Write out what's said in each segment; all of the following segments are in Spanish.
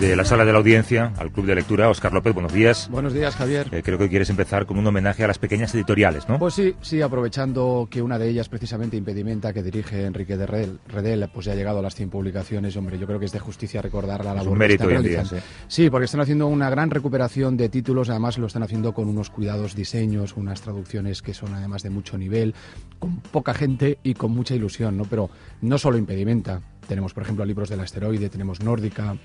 de la sala de la audiencia al Club de Lectura. Oscar López, buenos días. Buenos días, Javier. Eh, creo que quieres empezar con un homenaje a las pequeñas editoriales, ¿no? Pues sí, sí, aprovechando que una de ellas, precisamente Impedimenta, que dirige Enrique de Redel, pues ya ha llegado a las 100 publicaciones. Hombre, yo creo que es de justicia recordar la labor es un mérito que hoy día, sí. sí, porque están haciendo una gran recuperación de títulos. Además, lo están haciendo con unos cuidados diseños, unas traducciones que son además de mucho nivel, con poca gente y con mucha ilusión, ¿no? Pero no solo Impedimenta. Tenemos, por ejemplo, libros del asteroide, tenemos Nórdica,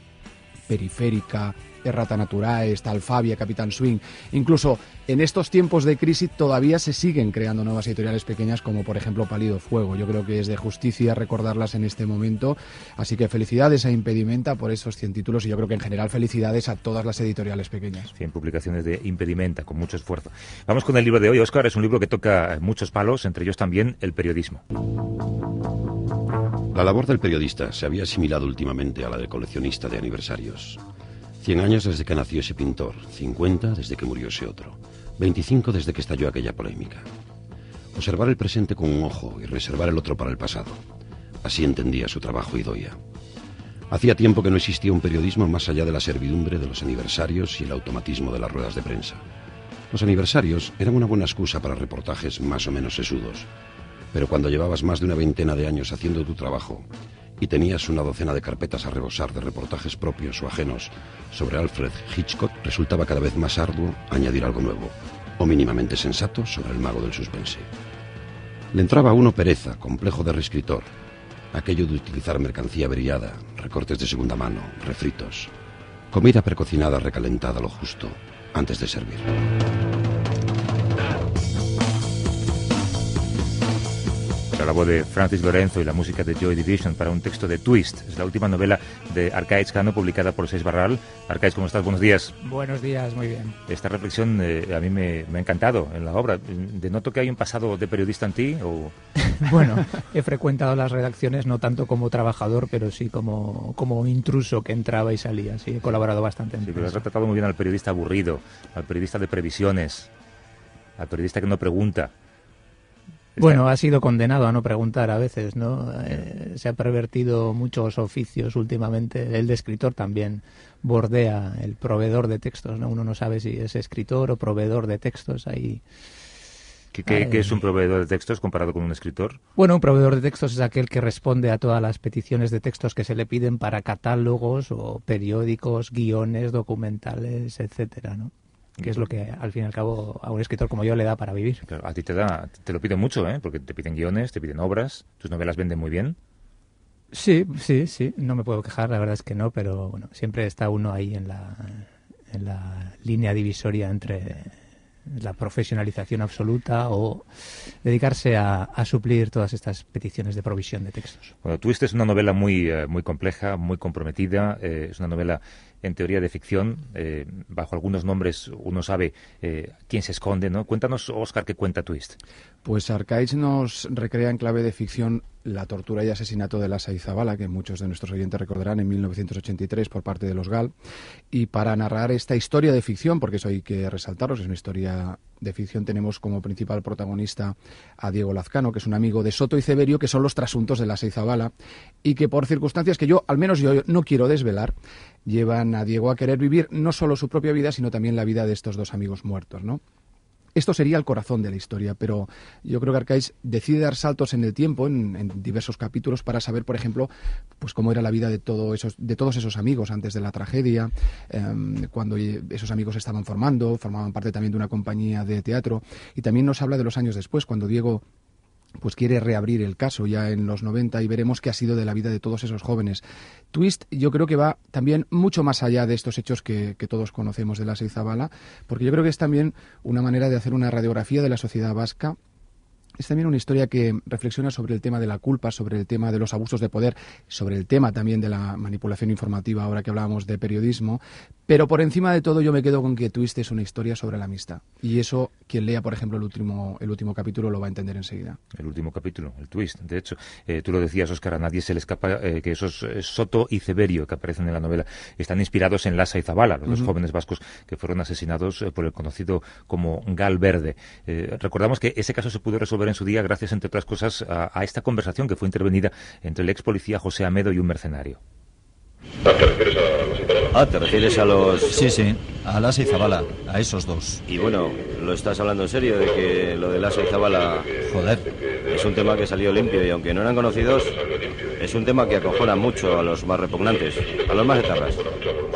Periférica, Errata Naturae, está Alfabia, Capitán Swing. Incluso en estos tiempos de crisis todavía se siguen creando nuevas editoriales pequeñas como por ejemplo Palido Fuego. Yo creo que es de justicia recordarlas en este momento. Así que felicidades a Impedimenta por esos 100 títulos y yo creo que en general felicidades a todas las editoriales pequeñas. 100 publicaciones de Impedimenta con mucho esfuerzo. Vamos con el libro de hoy, Oscar. Es un libro que toca muchos palos, entre ellos también el periodismo. La labor del periodista se había asimilado últimamente a la del coleccionista de aniversarios. Cien años desde que nació ese pintor, cincuenta desde que murió ese otro, veinticinco desde que estalló aquella polémica. Observar el presente con un ojo y reservar el otro para el pasado. Así entendía su trabajo Idoia. Hacía tiempo que no existía un periodismo más allá de la servidumbre de los aniversarios y el automatismo de las ruedas de prensa. Los aniversarios eran una buena excusa para reportajes más o menos sesudos, pero cuando llevabas más de una veintena de años haciendo tu trabajo y tenías una docena de carpetas a rebosar de reportajes propios o ajenos sobre Alfred Hitchcock, resultaba cada vez más arduo añadir algo nuevo, o mínimamente sensato sobre el mago del suspense. Le entraba a uno pereza, complejo de reescritor, aquello de utilizar mercancía averiada, recortes de segunda mano, refritos, comida precocinada recalentada lo justo antes de servir. La voz de Francis Lorenzo y la música de Joy Division para un texto de Twist. Es la última novela de Arcaiz Cano publicada por Seis Barral. Arcaiz, ¿cómo estás? Buenos días. Buenos días, muy bien. Esta reflexión eh, a mí me, ha encantado en la obra. ¿Denoto que hay un pasado de periodista en ti? O... bueno, he frecuentado las redacciones no tanto como trabajador, pero sí como, como intruso que entraba y salía. Sí, he colaborado bastante en Sí, pero has retratado muy bien al periodista aburrido, al periodista de previsiones, al periodista que no pregunta bueno, ha sido condenado a no preguntar a veces, ¿no? Eh, se ha pervertido muchos oficios últimamente. El de escritor también bordea el proveedor de textos, ¿no? Uno no sabe si es escritor o proveedor de textos ahí. ¿Qué, qué, es un proveedor de textos comparado con un escritor? Bueno, un proveedor de textos es aquel que responde a todas las peticiones de textos que se le piden para catálogos o periódicos, guiones, documentales, etcétera, ¿no? Que es lo que al fin y al cabo a un escritor como yo le da para vivir. a ti te da, te lo piden mucho, ¿eh? Porque te piden guiones, te piden obras, tus novelas venden muy bien. Sí, sí, sí, no me puedo quejar, la verdad es que no, pero bueno, siempre está uno ahí en la, en la línea divisoria entre la profesionalización absoluta o dedicarse a, suplir todas estas peticiones de provisión de textos. Bueno, tú es una novela muy, eh, muy compleja, muy comprometida, eh, es una novela en teoría de ficción, eh, bajo algunos nombres uno sabe eh, quién se esconde, ¿no? Cuéntanos, Oscar, qué cuenta Twist. Pues Arcaich nos recrea en clave de ficción la tortura y asesinato de Lassa Izabala, que muchos de nuestros oyentes recordarán en 1983 por parte de los GAL. Y para narrar esta historia de ficción, porque eso hay que resaltaros, es una historia de ficción, tenemos como principal protagonista a Diego Lazcano, que es un amigo de Soto y Severio, que son los trasuntos de Lassa Izabala, y que por circunstancias que yo, al menos yo, no quiero desvelar, llevan a Diego a querer vivir no solo su propia vida, sino también la vida de estos dos amigos muertos, ¿no? Esto sería el corazón de la historia, pero yo creo que Arcais decide dar saltos en el tiempo, en, diversos capítulos, para saber, por ejemplo, pues cómo era la vida de, esos, de todos esos amigos antes de la tragedia, em, cuando esos amigos estaban formando, formaban parte también de una compañía de teatro, y también nos habla de los años después, cuando Diego pues quiere reabrir el caso ya en los 90 y veremos qué ha sido de la vida de todos esos jóvenes. Twist yo creo que va también mucho más allá de estos hechos que, todos conocemos de la Seizabala, porque yo creo que es también una manera de hacer una radiografía de la sociedad vasca es también una historia que reflexiona sobre el tema de la culpa, sobre el tema de los abusos de poder, sobre el tema también de la manipulación informativa, ahora que hablábamos de periodismo. Pero por encima de todo yo me quedo con que Twist es una historia sobre la amistad. Y eso, quien lea, por ejemplo, el último, el último capítulo lo va a entender enseguida. El último capítulo, el Twist. De hecho, eh, tú lo decías, Oscar, a nadie se le escapa eh, que esos eh, Soto y Severio que aparecen en la novela están inspirados en Lassa y Zabala, los dos jóvenes vascos que fueron asesinados por el conocido como Gal Verde. recordamos que ese caso se pudo resolver en su día gracias, entre otras cosas, a, esta conversación que fue intervenida entre el ex policía José Amedo y un mercenario. Ah, ¿te refieres a los...? Sí, sí, a Lasa y Zabala, a esos dos. Y bueno, ¿lo estás hablando en serio de que lo de Lasa y Zabala... Joder. Es un tema que salió limpio y aunque no eran conocidos, es un tema que acojona mucho a los más repugnantes, a los más etarras.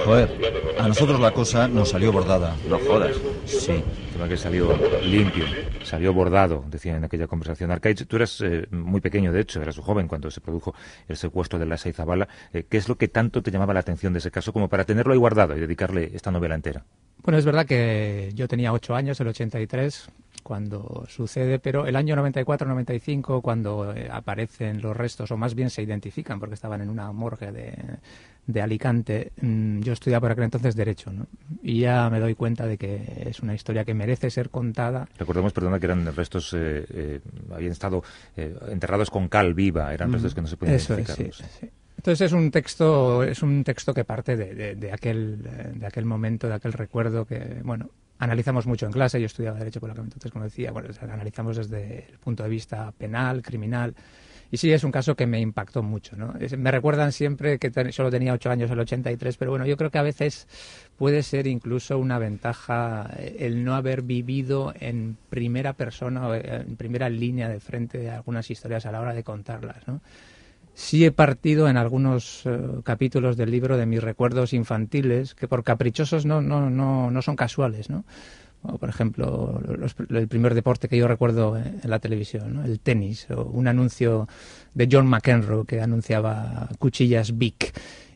Joder, a nosotros la cosa nos salió bordada. No jodas. Sí. Tema que salió limpio, salió bordado, decían en aquella conversación. Arcaich, tú eras eh, muy pequeño, de hecho, eras un joven cuando se produjo el secuestro de Lasa y Zabala. Eh, ¿Qué es lo que tanto te llamaba la atención de ese caso como para tenerlo ahí guardado y dedicarle esta novela entera? Bueno, es verdad que yo tenía ocho años, el 83, cuando sucede, pero el año 94-95, cuando eh, aparecen los restos, o más bien se identifican, porque estaban en una morgue de, de Alicante, mm, yo estudiaba por aquel entonces Derecho, ¿no? y ya me doy cuenta de que es una historia que merece ser contada. Recordemos, perdona, que eran restos, eh, eh, habían estado eh, enterrados con cal viva, eran restos que no se podían Eso es, identificar. sí, no sé. sí. Entonces es un texto, es un texto que parte de, aquel, de aquel momento, de aquel recuerdo que, bueno, analizamos mucho en clase. Yo estudiaba derecho por la que entonces, como decía, bueno, analizamos desde el punto de vista penal, criminal. Y sí, es un caso que me impactó mucho, ¿no? Me recuerdan siempre que solo tenía ocho años el 83, pero bueno, yo creo que a veces puede ser incluso una ventaja eh, el no haber vivido en primera persona o eh, en primera línea de frente de algunas historias a la hora de contarlas, ¿no? Sí he partido en algunos eh, capítulos del libro de mis recuerdos infantiles, que por caprichosos no, no, no, no son casuales, ¿no? Por ejemplo, los- el primer deporte que yo recuerdo en la televisión, el tenis, o un anuncio de John McEnroe que anunciaba cuchillas Bic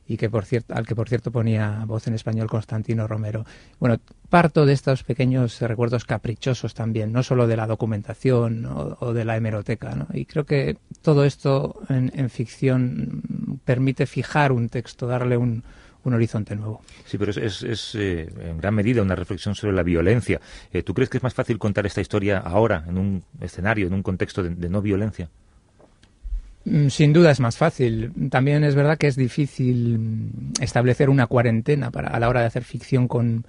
y que por cierto, al que por cierto ponía voz en español Constantino Romero. Bueno, parto de estos pequeños recuerdos caprichosos también, no solo de la documentación o, de la hemeroteca, ¿no? Y creo que todo esto en, ficción permite fijar un texto, darle un, horizonte nuevo. Sí, pero es, es- eh, en gran medida una reflexión sobre la violencia. Eh, ¿Tú crees que es más fácil contar esta historia ahora, en un escenario, en un contexto de no violencia? Mm, Sin duda es más fácil. También es verdad que es difícil mm, establecer una cuarentena para, a la hora de hacer ficción con,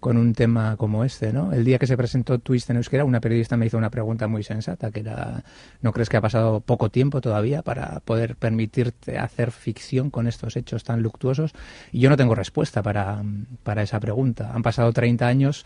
con un tema como este, ¿no? El día que se presentó Twist en euskera, una periodista me hizo una pregunta muy sensata, que era, ¿no crees que ha pasado poco tiempo todavía para poder permitirte hacer ficción con estos hechos tan luctuosos? Y yo no tengo respuesta para, para esa pregunta. Han pasado 30 años.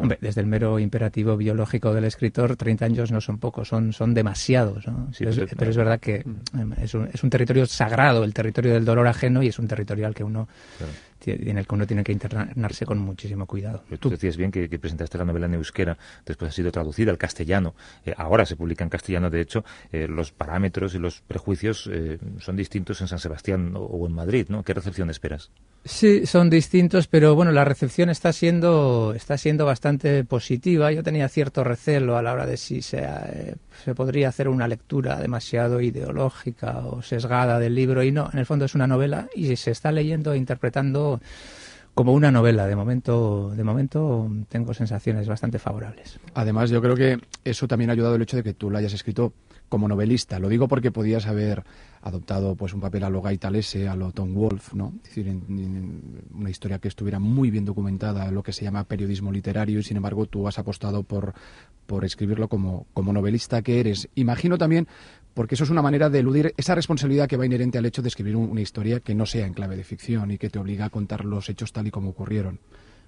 Hombre, desde el mero imperativo biológico del escritor, 30 años no son pocos, son, son demasiados. ¿no? Sí, pero, es, pero- pero es verdad que em, es un, es un territorio sagrado, el territorio del dolor ajeno, y es un territorio al que uno, Claro. En el que uno tiene que internarse con muchísimo cuidado. Pero Tú decías bien que, que presentaste la novela en euskera, después ha sido traducida al castellano. Eh, ahora se publica en castellano, de hecho, eh, los parámetros y los prejuicios eh, son distintos en San Sebastián o, o en Madrid, ¿no? ¿Qué recepción esperas? Sí, son distintos, pero bueno, la recepción está siendo está siendo bastante positiva. Yo tenía cierto recelo a la hora de si se, eh, se podría hacer una lectura demasiado ideológica o sesgada del libro y no, en el fondo es una novela y se está leyendo e interpretando como una novela. De momento, de momento tengo sensaciones bastante favorables. Además, yo creo que eso también ha ayudado el hecho de que tú la hayas escrito como novelista. Lo digo porque podías haber adoptado pues un papel a lo Guy Talese, a lo Tom Wolfe, ¿no? Es decir, en- una historia que estuviera muy bien documentada, lo que se llama periodismo literario, y sin embargo tú has apostado por, por escribirlo como, como novelista que eres. Imagino también, porque eso es una manera de eludir esa responsabilidad que va inherente al hecho de escribir un- una historia que no sea en clave de ficción y que te obliga a contar los hechos tal y como ocurrieron.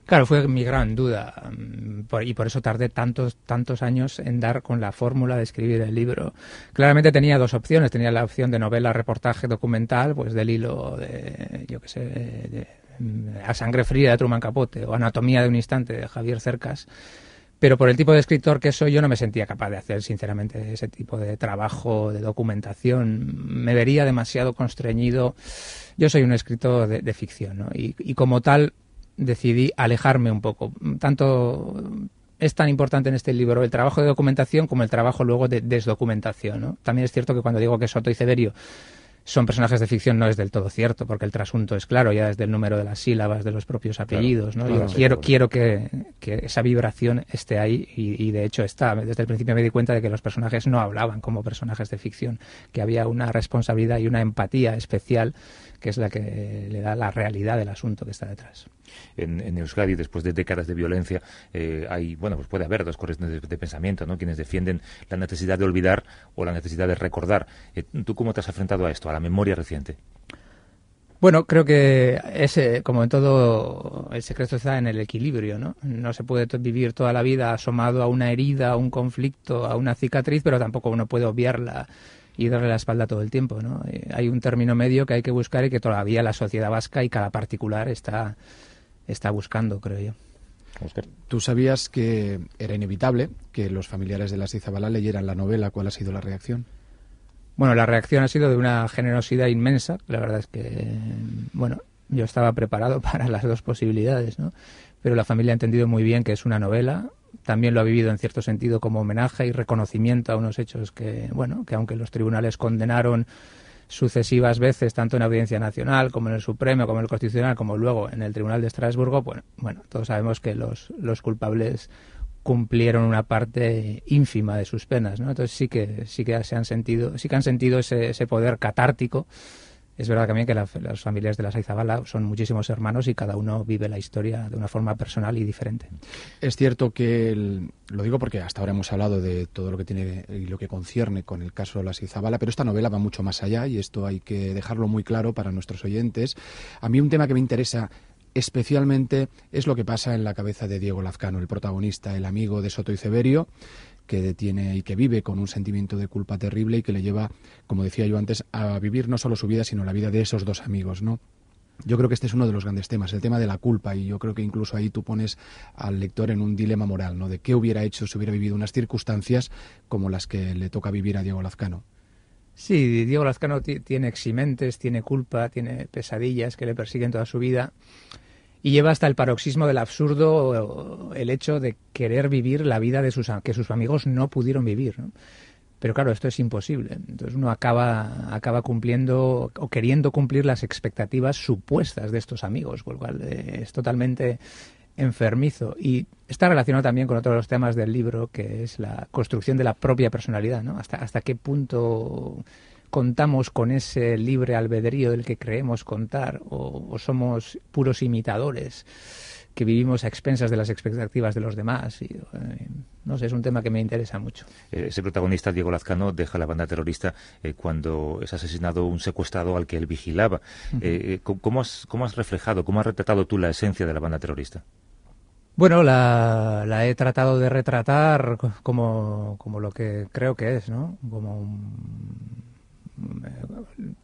Claro, fue mi gran duda mm, y por eso tardé tantos tantos años en dar con la fórmula de escribir el libro. Claramente tenía dos opciones, tenía la opción de novela, reportaje, documental, pues del hilo de, yo qué sé, mm, A sangre fría de Truman Capote o Anatomía de un instante de Javier Cercas. Pero por el tipo de escritor que soy, yo no me sentía capaz de hacer, sinceramente, ese tipo de trabajo, de documentación. Me vería demasiado constreñido. Yo soy un escritor de, ficción, ¿no? Y como tal, decidí alejarme un poco. Tanto es tan importante en este libro el trabajo de documentación como el trabajo luego de desdocumentación. ¿no? También es cierto que cuando digo que Soto y Severio son personajes de ficción no es del todo cierto, porque el trasunto es claro, ya desde el número de las sílabas, de los propios apellidos. ¿no? claro, Yo quiero, quiero que, que esa vibración esté ahí y, y de hecho está. Desde el principio me di cuenta de que los personajes no hablaban como personajes de ficción, que había una responsabilidad y una empatía especial que es la que le da la realidad del asunto que está detrás. En, en Euskadi, después de décadas de violencia, eh, hay, bueno, pues puede haber dos corrientes de, de pensamiento, ¿no? Quienes defienden la necesidad de olvidar o la necesidad de recordar. Eh, ¿Tú cómo te has enfrentado a esto, a la memoria reciente? Bueno, creo que ese, como en todo, el secreto está en el equilibrio, ¿no? No se puede vivir toda la vida asomado a una herida, a un conflicto, a una cicatriz, pero tampoco uno puede obviarla y darle la espalda todo el tiempo, ¿no? Eh, hay un término medio que hay que buscar y que todavía la sociedad vasca y cada particular está, está buscando, creo yo. Tú sabías que era inevitable que los familiares de la Izabala leyeran la novela. ¿Cuál ha sido la reacción? Bueno, la reacción ha sido de una generosidad inmensa. La verdad es que, bueno, yo estaba preparado para las dos posibilidades, ¿no? Pero la familia ha entendido muy bien que es una novela. También lo ha vivido en cierto sentido como homenaje y reconocimiento a unos hechos que, bueno, que aunque los tribunales condenaron sucesivas veces, tanto en Audiencia Nacional como en el Supremo, como en el Constitucional, como luego en el Tribunal de Estrasburgo, bueno, bueno todos sabemos que los, los culpables cumplieron una parte ínfima de sus penas, ¿no? Entonces sí que sí que se han sentido, sí que han sentido ese, ese poder catártico. Es verdad también que las familias de la Saizabala son muchísimos hermanos y cada uno vive la historia de una forma personal y diferente. Es cierto que, lo digo porque hasta ahora hemos hablado de todo lo que tiene y lo que concierne con el caso de la Saizabala, pero esta novela va mucho más allá y esto hay que dejarlo muy claro para nuestros oyentes. A mí un tema que me interesa especialmente es lo que pasa en la cabeza de Diego Lazcano, el protagonista, el amigo de Soto y Severio, que detiene y que vive con un sentimiento de culpa terrible y que le lleva, como decía yo antes, a vivir no solo su vida, sino la vida de esos dos amigos, ¿no? Yo creo que este es uno de los grandes temas, el tema de la culpa, y yo creo que incluso ahí tú pones al lector en un dilema moral, ¿no? De qué hubiera hecho si hubiera vivido unas circunstancias como las que le toca vivir a Diego Lazcano. Sí, Diego Lazcano tiene eximentes, tiene culpa, tiene pesadillas que le persiguen toda su vida y lleva hasta el paroxismo del absurdo el hecho de querer vivir la vida de sus que sus amigos no pudieron vivir. Pero claro, esto es imposible. Entonces uno acaba, acaba cumpliendo o queriendo cumplir las expectativas supuestas de estos amigos, por lo cual eh, es totalmente enfermizo. Y está relacionado también con otro de los temas del libro, que es la construcción de la propia personalidad, ¿no? Hasta, hasta qué punto contamos con ese libre albedrío del que creemos contar o, somos puros imitadores que vivimos a expensas de las expectativas de los demás. Y, eh, no sé, es un tema que me interesa mucho. Eh, ese protagonista, Diego Lazcano, deja la banda terrorista eh, cuando es asesinado un secuestrado al que él vigilaba. ¿cómo, has, ¿Cómo has reflejado, cómo has retratado tú la esencia de la banda terrorista? Bueno, la, la, he tratado de retratar como, como lo que creo que es, ¿no? Como un,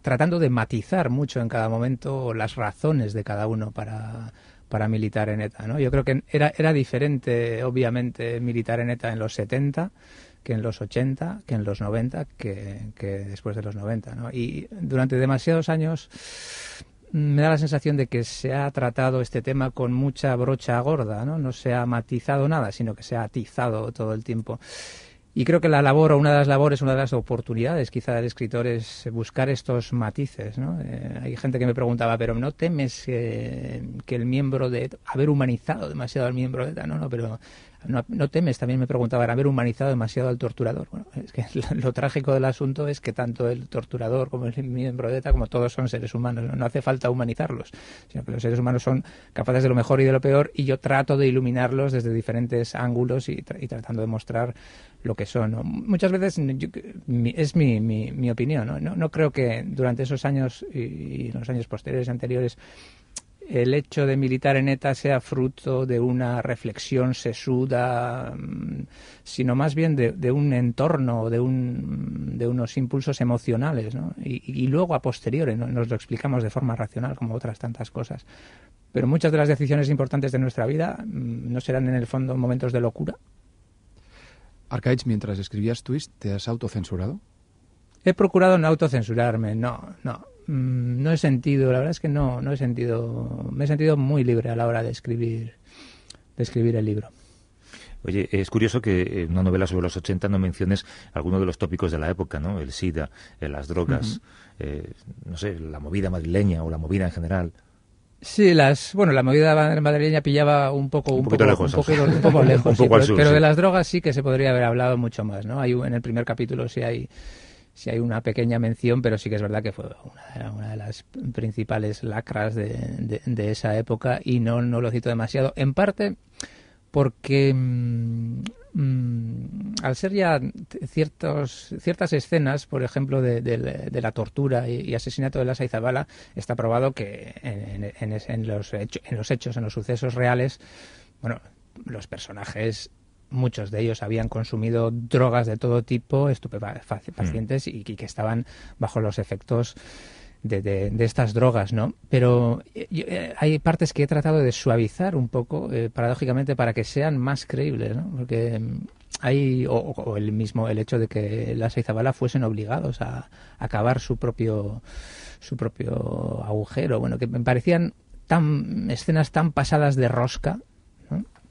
tratando de matizar mucho en cada momento las razones de cada uno para, para militar en ETA. ¿no? Yo creo que era, era diferente, obviamente, militar en ETA en los 70 que en los 80, que en los 90, que, que después de los 90. ¿no? Y durante demasiados años me da la sensación de que se ha tratado este tema con mucha brocha gorda, ¿no? No se ha matizado nada, sino que se ha atizado todo el tiempo. Y creo que la labor, o una de las labores, una de las oportunidades quizá del escritor es buscar estos matices. ¿no? Eh, hay gente que me preguntaba, pero ¿no temes que el miembro de haber humanizado demasiado al miembro de ETA? No, no, pero no, temes, también me preguntaban, haber humanizado demasiado al torturador. Bueno, es que lo, trágico del asunto es que tanto el torturador como el miembro de ETA, como todos son seres humanos, no, hace falta humanizarlos, sino que los seres humanos son capaces de lo mejor y de lo peor y yo trato de iluminarlos desde diferentes ángulos y, tratando de mostrar lo que son. Muchas veces es mi, mi, opinión, ¿no? ¿no? ¿no? creo que durante esos años y, y los años posteriores y anteriores el hecho de militar en ETA sea fruto de una reflexión sesuda, mm, sino más bien de, un entorno, de, un, de unos impulsos emocionales, ¿no? y, luego a posteriori nos lo explicamos de forma racional como otras tantas cosas. Pero muchas de las decisiones importantes de nuestra vida mm, no serán en el fondo momentos de locura. Arcaich, mientras escribías Twist, ¿te has autocensurado? He procurado no autocensurarme, no, no. Mm, no he sentido, la verdad es que no, no he sentido, me he sentido muy libre a la hora de escribir, de escribir el libro. Oye, es curioso que en una novela sobre los 80 no menciones alguno de los tópicos de la época, ¿no? El SIDA, eh, las drogas, eh, no sé, la movida madrileña o la movida en general. Sí, las, bueno, la movida madrileña pillaba un poco, un, poco, lejos, un poco, lejos, pero, de las drogas sí que se podría haber hablado mucho más, ¿no? Hay en el primer capítulo sí hay si hay una pequeña mención, pero sí que es verdad que fue una, de las principales lacras de, esa época y no, no lo cito demasiado. En parte porque mm, mm, al ser ya ciertos, ciertas escenas, por ejemplo, de, la tortura y, asesinato de la Saizabala, está probado que en, los en los hechos, en los sucesos reales, bueno, los personajes muchos de ellos habían consumido drogas de todo tipo, estupefacientes, mm. y, y, que estaban bajo los efectos de, de, estas drogas, ¿no? Pero eh, eh, hay partes que he tratado de suavizar un poco, eh, paradójicamente, para que sean más creíbles, ¿no? Porque mm, hay, o, el mismo, el hecho de que las Izabala fuesen obligados a, acabar su propio, su propio agujero, bueno, que me parecían tan, escenas tan pasadas de rosca,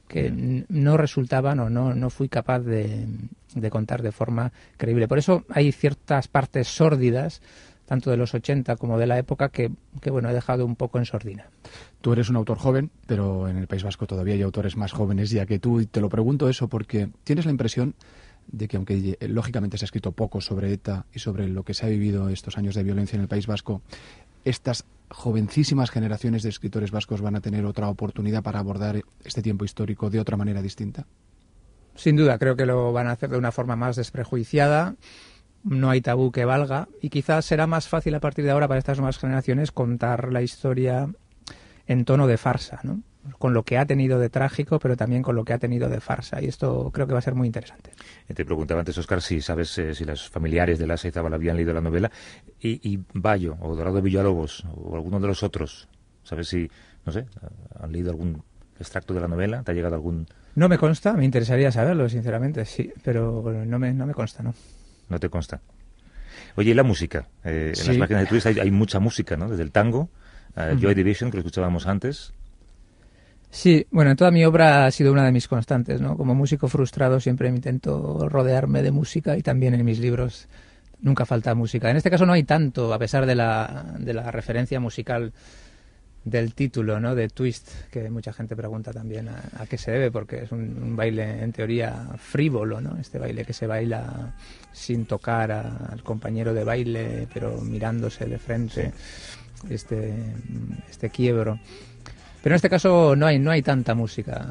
que mm. no resultaban o no, no fui capaz de, de, contar de forma creíble. Por eso hay ciertas partes sórdidas tanto de los 80 como de la época, que, bueno, he dejado un poco en sordina. Tú eres un autor joven, pero en el País Vasco todavía hay autores más jóvenes ya que tú, y te lo pregunto eso porque tienes la impresión de que aunque lógicamente se ha escrito poco sobre ETA y sobre lo que se ha vivido estos años de violencia en el País Vasco, estas jovencísimas generaciones de escritores vascos van a tener otra oportunidad para abordar este tiempo histórico de otra manera distinta? Sin duda, creo que lo van a hacer de una forma más desprejuiciada no hay tabú que valga y quizás será más fácil a partir de ahora para estas nuevas generaciones contar la historia en tono de farsa, ¿no? Con lo que ha tenido de trágico, pero también con lo que ha tenido de farsa. Y esto creo que va a ser muy interesante. Eh, te preguntaba antes, Oscar, si sabes eh, si los familiares de la Seizábal habían leído la novela. Y, y Bayo, o Dorado Villalobos, o alguno de los otros, ¿sabes si, no sé, han leído algún extracto de la novela? ¿Te ha llegado algún...? No me consta, me interesaría saberlo, sinceramente, sí, pero no me, no me consta, ¿no? no te consta. Oye, ¿y la música? Eh, en las páginas de Twitter hay, mucha música, ¿no? Desde el tango, Joy Division, que lo escuchábamos antes. Sí, bueno, toda mi obra ha sido una de mis constantes, ¿no? Como músico frustrado siempre intento rodearme de música y también en mis libros nunca falta música. En este caso no hay tanto, a pesar de la, de la referencia musical del título, ¿no? De Twist, que mucha gente pregunta también a, qué se debe, porque es un, baile en teoría frívolo, ¿no? Este baile que se baila sin tocar al compañero de baile, pero mirándose de frente, este, este quiebro. Pero en este caso no hay, no hay tanta música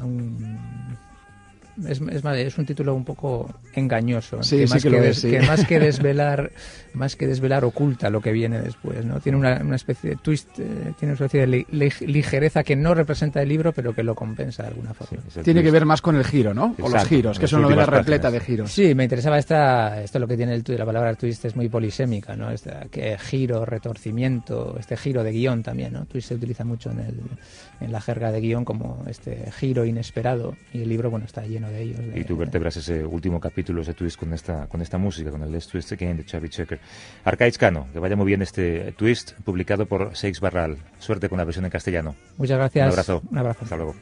es, es, es, un título un poco engañoso sí, que, más que, que, más que desvelar más que desvelar oculta lo que viene después no tiene una, una especie de twist eh, tiene una especie de ligereza que no representa el libro pero que lo compensa de alguna forma. Tiene que ver más con el giro no o los giros que una novela repleta de giros. Sí me interesaba esta esto lo que tiene el la palabra twist es muy polisémica no este que giro retorcimiento este giro de guion también no twist se utiliza mucho en el en la jerga de guion como este giro inesperado y el libro bueno está lleno de ellos. y tú vertebras ese último capítulo, ese twist con esta, con esta música, con el Let's Twist Again de Chavi Checker. Arcaiz Cano, que vaya muy bien este twist publicado por Seix Barral. Suerte con la versión en castellano. Muchas gracias. Un abrazo. Un abrazo. Hasta luego.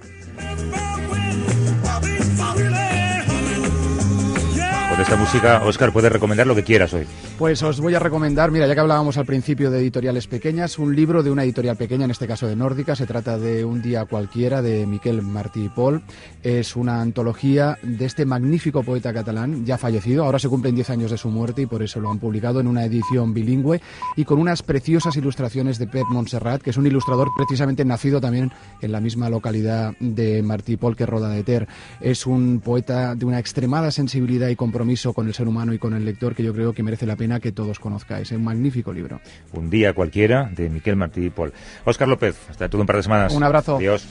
Con esta música, Oscar, puedes recomendar lo que quieras hoy. Pues os voy a recomendar, mira, ya que hablábamos al principio de editoriales pequeñas, un libro de una editorial pequeña, en este caso de Nórdica. Se trata de Un día cualquiera de Miquel Martí y Pol. Es una antología de este magnífico poeta catalán, ya fallecido. Ahora se cumplen 10 años de su muerte y por eso lo han publicado en una edición bilingüe y con unas preciosas ilustraciones de Pep Montserrat, que es un ilustrador precisamente nacido también en la misma localidad de Martí y Pol que Roda de Ter. Es un poeta de una extremada sensibilidad y compromiso con el ser humano y con el lector que yo creo que merece la pena que todos conozcáis. Es un magnífico libro. Un día cualquiera de Miquel Martí y Paul. Óscar López, hasta todo un par de semanas. Un abrazo. Adiós.